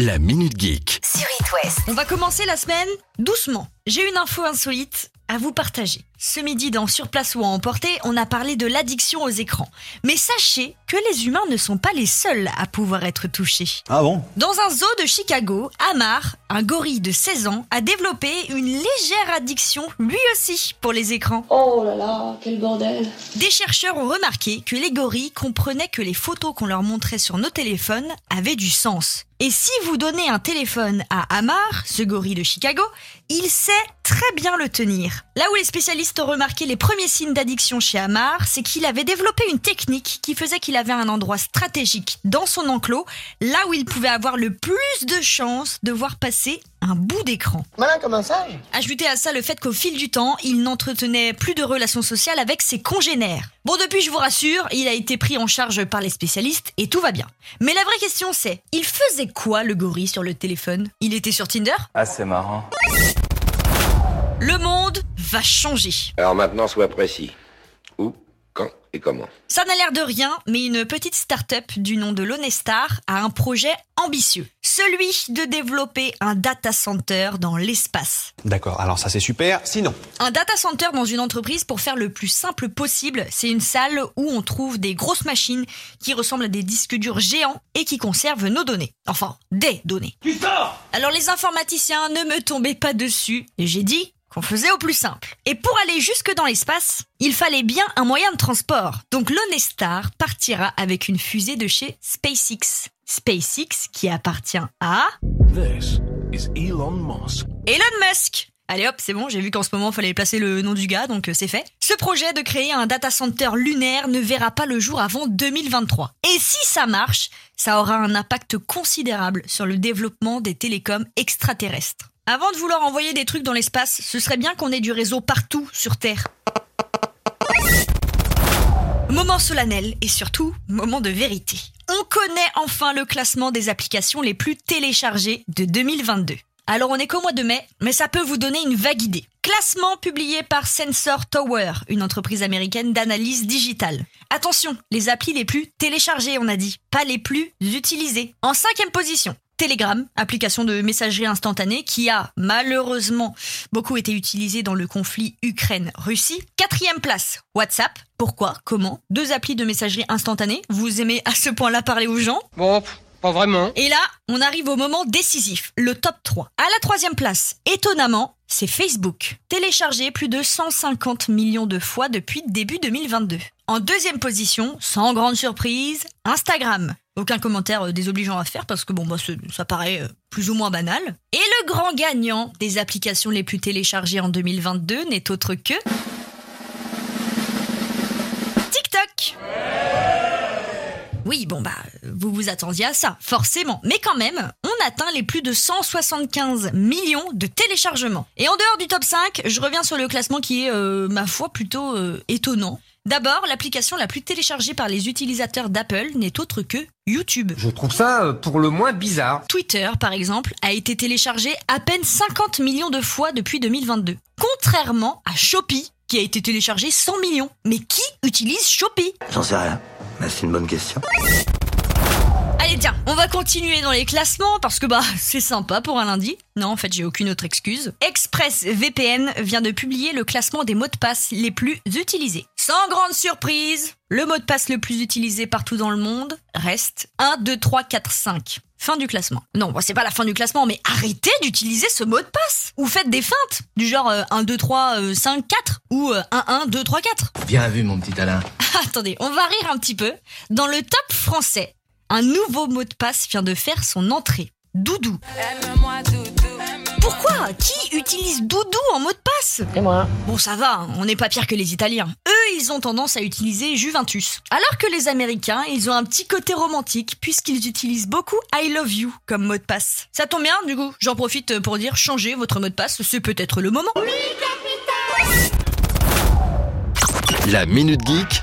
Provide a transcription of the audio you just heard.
La Minute Geek. sur It West. On va commencer la semaine doucement. J'ai une info insolite à vous partager. Ce midi dans Sur place ou à emporter, on a parlé de l'addiction aux écrans. Mais sachez que les humains ne sont pas les seuls à pouvoir être touchés. Ah bon? Dans un zoo de Chicago, Amar, un gorille de 16 ans, a développé une légère addiction lui aussi pour les écrans. Oh là là, quel bordel. Des chercheurs ont remarqué que les gorilles comprenaient que les photos qu'on leur montrait sur nos téléphones avaient du sens. Et si vous donnez un téléphone à Amar, ce gorille de Chicago, il sait très bien le tenir. Là où les spécialistes ont remarqué les premiers signes d'addiction chez Amar, c'est qu'il avait développé une technique qui faisait qu'il avait un endroit stratégique dans son enclos, là où il pouvait avoir le plus de chances de voir passer un bout d'écran. Malin comme un sage. Ajoutez à ça le fait qu'au fil du temps, il n'entretenait plus de relations sociales avec ses congénères. Bon, depuis, je vous rassure, il a été pris en charge par les spécialistes et tout va bien. Mais la vraie question c'est, il faisait quoi le gorille sur le téléphone? Il était sur Tinder? Ah, c'est marrant. Le monde va changer. Alors maintenant, sois précis. Et comment Ça n'a l'air de rien, mais une petite start-up du nom de l'Onestar a un projet ambitieux. Celui de développer un data center dans l'espace. D'accord, alors ça c'est super. Sinon, Un data center dans une entreprise, pour faire le plus simple possible, c'est une salle où on trouve des grosses machines qui ressemblent à des disques durs géants et qui conservent nos données. Enfin, des données. Alors les informaticiens, ne me tombez pas dessus. J'ai dit qu'on faisait au plus simple. Et pour aller jusque dans l'espace, il fallait bien un moyen de transport. Donc l'Onestar partira avec une fusée de chez SpaceX. SpaceX qui appartient à This is Elon Musk. Elon Musk. Allez hop, c'est bon, j'ai vu qu'en ce moment, fallait placer le nom du gars, donc euh, c'est fait. Ce projet de créer un data center lunaire ne verra pas le jour avant 2023. Et si ça marche, ça aura un impact considérable sur le développement des télécoms extraterrestres. Avant de vouloir envoyer des trucs dans l'espace, ce serait bien qu'on ait du réseau partout sur Terre. Moment solennel et surtout moment de vérité. On connaît enfin le classement des applications les plus téléchargées de 2022. Alors on est qu'au mois de mai, mais ça peut vous donner une vague idée. Classement publié par Sensor Tower, une entreprise américaine d'analyse digitale. Attention, les applis les plus téléchargées, on a dit, pas les plus utilisées. En cinquième position, Telegram, application de messagerie instantanée qui a malheureusement beaucoup été utilisée dans le conflit Ukraine-Russie. Quatrième place, WhatsApp. Pourquoi Comment Deux applis de messagerie instantanée. Vous aimez à ce point-là parler aux gens Bon, pas vraiment. et là, on arrive au moment décisif, le top 3. À la troisième place, étonnamment, c'est Facebook. Téléchargé plus de 150 millions de fois depuis début 2022. En deuxième position, sans grande surprise, Instagram. Aucun commentaire euh, désobligeant à faire parce que bon, bah, ça paraît euh, plus ou moins banal. Et le grand gagnant des applications les plus téléchargées en 2022 n'est autre que... TikTok oui, bon bah, vous vous attendiez à ça, forcément. Mais quand même, on atteint les plus de 175 millions de téléchargements. Et en dehors du top 5, je reviens sur le classement qui est, euh, ma foi, plutôt étonnant. D'abord, l'application la plus téléchargée par les utilisateurs d'Apple n'est autre que YouTube. Je trouve ça euh, pour le moins bizarre. Twitter, par exemple, a été téléchargé à peine 50 millions de fois depuis 2022. Contrairement à Shopee, qui a été téléchargé 100 millions. Mais qui utilise Shopee? J'en sais rien. Mais c'est une bonne question. Allez tiens, on va continuer dans les classements parce que bah c'est sympa pour un lundi. Non en fait j'ai aucune autre excuse. ExpressVPN vient de publier le classement des mots de passe les plus utilisés. Sans grande surprise, le mot de passe le plus utilisé partout dans le monde reste 1, 2, 3, 4, 5. Fin du classement. Non, bon, c'est pas la fin du classement, mais arrêtez d'utiliser ce mot de passe. Ou faites des feintes, du genre euh, 1, 2, 3, euh, 5, 4, ou euh, 1, 1, 2, 3, 4. Bien vu, mon petit Alain. Attendez, on va rire un petit peu. Dans le top français, un nouveau mot de passe vient de faire son entrée. Doudou. Pourquoi? Qui utilise doudou en mot de passe? Et moi Bon, ça va, hein, on n'est pas pire que les Italiens. Eux, ils ont tendance à utiliser Juventus. Alors que les Américains, ils ont un petit côté romantique puisqu'ils utilisent beaucoup I love you comme mot de passe. Ça tombe bien, du coup, j'en profite pour dire changez votre mot de passe, c'est peut-être le moment. La Minute Geek